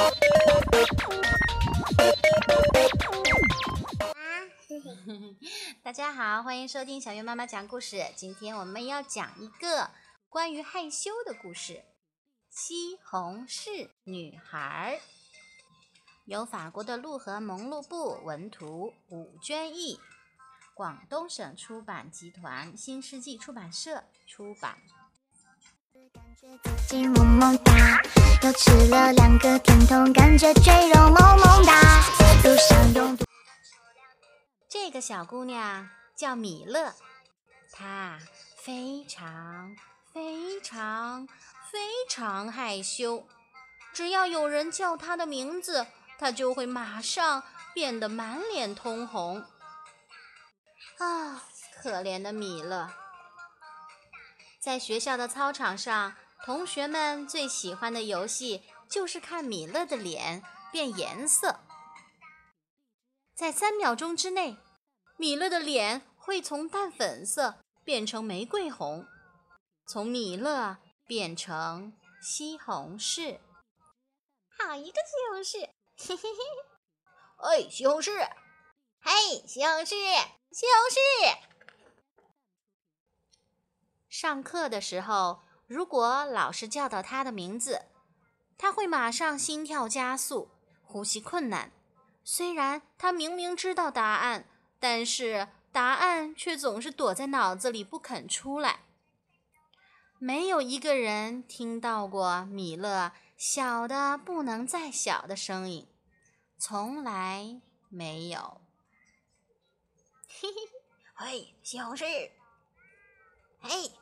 大家好，欢迎收听小月妈妈讲故事。今天我们要讲一个关于害羞的故事，《西红柿女孩》，由法国的陆河蒙路布文图，武娟译，广东省出版集团新世纪出版社出版。感觉自己萌萌哒，又吃了两个甜筒，感觉赘肉萌萌哒。路上拥堵。这个小姑娘叫米勒，她非常非常非常害羞，只要有人叫她的名字，她就会马上变得满脸通红。啊，可怜的米勒！在学校的操场上，同学们最喜欢的游戏就是看米勒的脸变颜色。在三秒钟之内，米勒的脸会从淡粉色变成玫瑰红，从米勒变成西红柿。好一个西红柿！嘿嘿嘿！哎，西红柿！嘿，西红柿！西红柿！上课的时候，如果老师叫到他的名字，他会马上心跳加速，呼吸困难。虽然他明明知道答案，但是答案却总是躲在脑子里不肯出来。没有一个人听到过米勒小的不能再小的声音，从来没有。嘿嘿，嘿，西红柿！嘿，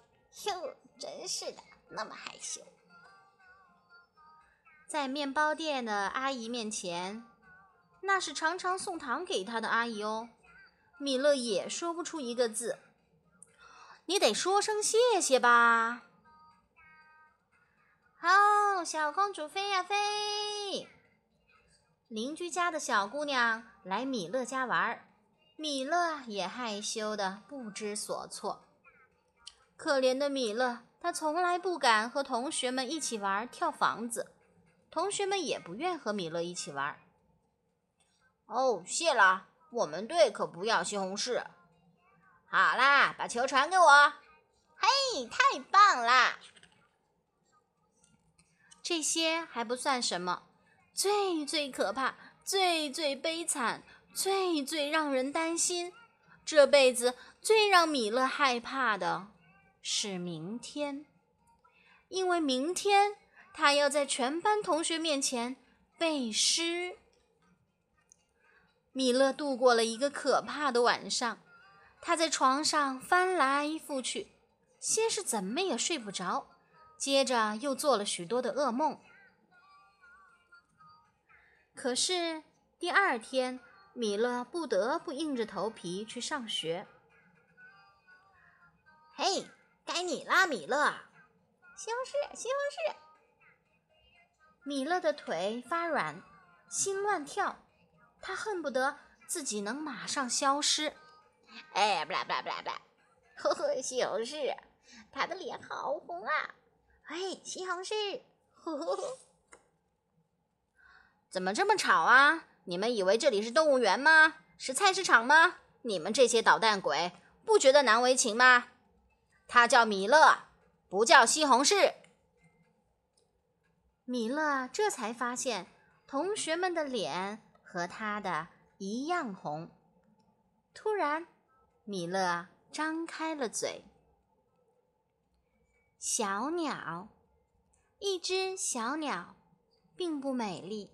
哟，真是的，那么害羞。在面包店的阿姨面前，那是常常送糖给他的阿姨哦。米勒也说不出一个字。你得说声谢谢吧。好，小公主飞呀飞。邻居家的小姑娘来米勒家玩，米勒也害羞的不知所措。可怜的米勒，他从来不敢和同学们一起玩跳房子，同学们也不愿和米勒一起玩。哦，谢了，我们队可不要西红柿。好啦，把球传给我。嘿，太棒啦！这些还不算什么，最最可怕、最最悲惨、最最让人担心，这辈子最让米勒害怕的是明天，因为明天他要在全班同学面前背诗。米勒度过了一个可怕的晚上，他在床上翻来覆去，先是怎么也睡不着。接着又做了许多的噩梦。可是第二天，米勒不得不硬着头皮去上学。嘿，该你啦，米勒！西红柿，西红柿！米勒的腿发软，心乱跳，他恨不得自己能马上消失。哎，不啦不啦不啦不啦！呵呵，西红柿，他的脸好红啊！哎，西红柿，呵呵呵，怎么这么吵啊？你们以为这里是动物园吗？是菜市场吗？你们这些捣蛋鬼，不觉得难为情吗？他叫米勒，不叫西红柿。米勒这才发现，同学们的脸和他的一样红。突然，米勒张开了嘴。小鸟，一只小鸟，并不美丽。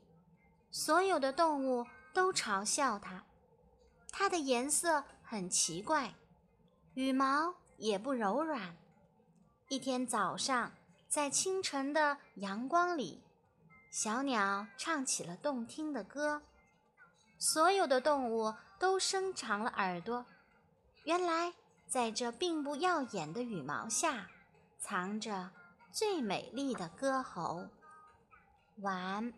所有的动物都嘲笑它。它的颜色很奇怪，羽毛也不柔软。一天早上，在清晨的阳光里，小鸟唱起了动听的歌。所有的动物都伸长了耳朵。原来，在这并不耀眼的羽毛下。藏着最美丽的歌喉。完。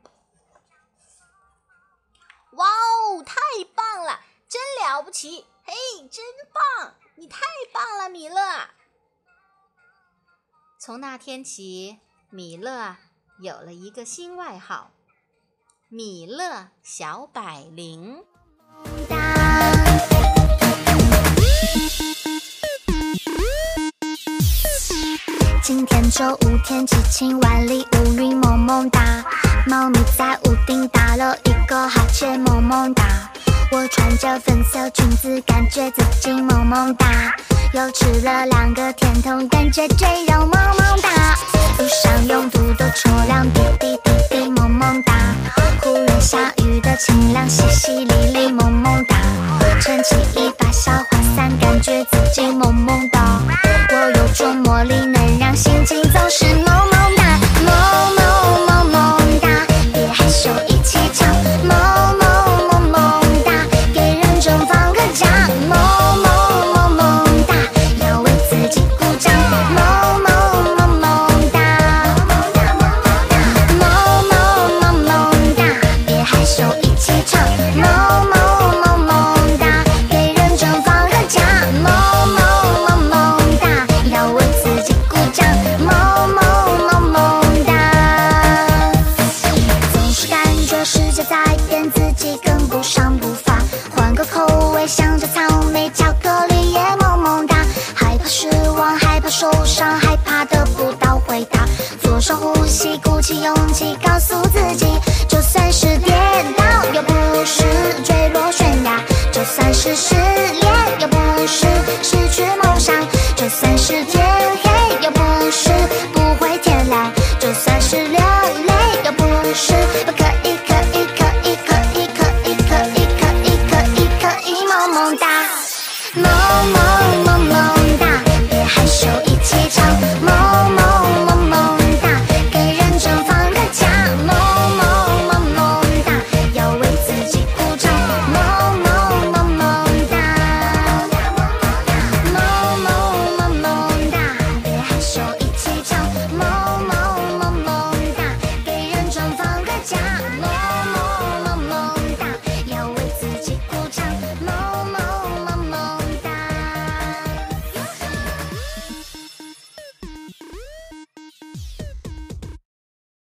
哇哦，太棒了，真了不起！嘿，真棒！你太棒了，米勒。从那天起，米勒有了一个新外号米勒小百灵。今天周五，天气晴，万里乌云蒙蒙哒。猫咪在屋顶打了一个哈欠，萌萌哒。我穿着粉色裙子，感觉自己萌萌哒。又吃了两个甜筒，感觉赘肉萌萌哒。路上拥堵的车辆滴滴滴滴萌萌哒。忽然下雨的清凉，淅淅沥沥萌萌哒。撑起一把小就算是